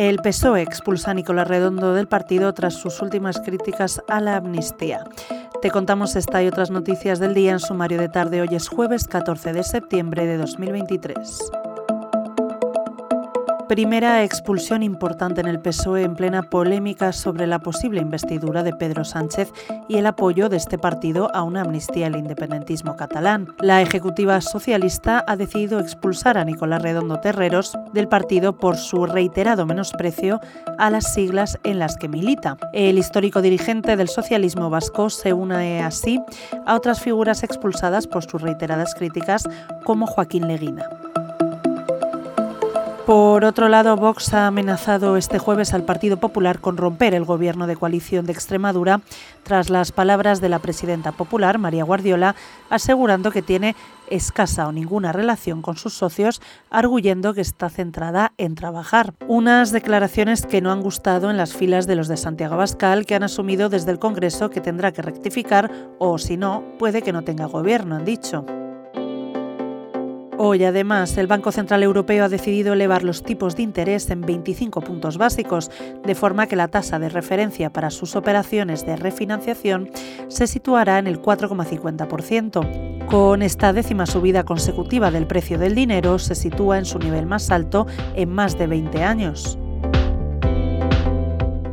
El PSOE expulsa a Nicolás Redondo del partido tras sus últimas críticas a la amnistía. Te contamos esta y otras noticias del día en sumario de tarde. Hoy es jueves 14 de septiembre de 2023 primera expulsión importante en el PSOE en plena polémica sobre la posible investidura de Pedro Sánchez y el apoyo de este partido a una amnistía al independentismo catalán. La ejecutiva socialista ha decidido expulsar a Nicolás Redondo Terreros del partido por su reiterado menosprecio a las siglas en las que milita. El histórico dirigente del socialismo vasco se une así a otras figuras expulsadas por sus reiteradas críticas como Joaquín Leguina. Por otro lado, Vox ha amenazado este jueves al Partido Popular con romper el gobierno de coalición de Extremadura tras las palabras de la presidenta popular, María Guardiola, asegurando que tiene escasa o ninguna relación con sus socios, arguyendo que está centrada en trabajar. Unas declaraciones que no han gustado en las filas de los de Santiago Bascal, que han asumido desde el Congreso que tendrá que rectificar o, si no, puede que no tenga gobierno, han dicho. Hoy, además, el Banco Central Europeo ha decidido elevar los tipos de interés en 25 puntos básicos, de forma que la tasa de referencia para sus operaciones de refinanciación se situará en el 4,50%. Con esta décima subida consecutiva del precio del dinero, se sitúa en su nivel más alto en más de 20 años.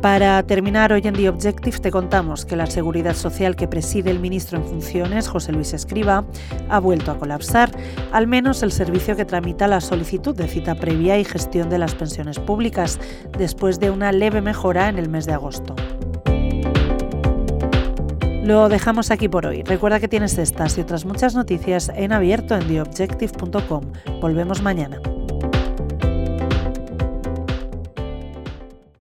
Para terminar, hoy en The Objective te contamos que la seguridad social que preside el ministro en funciones, José Luis Escriba, ha vuelto a colapsar, al menos el servicio que tramita la solicitud de cita previa y gestión de las pensiones públicas, después de una leve mejora en el mes de agosto. Lo dejamos aquí por hoy. Recuerda que tienes estas y otras muchas noticias en abierto en theobjective.com. Volvemos mañana.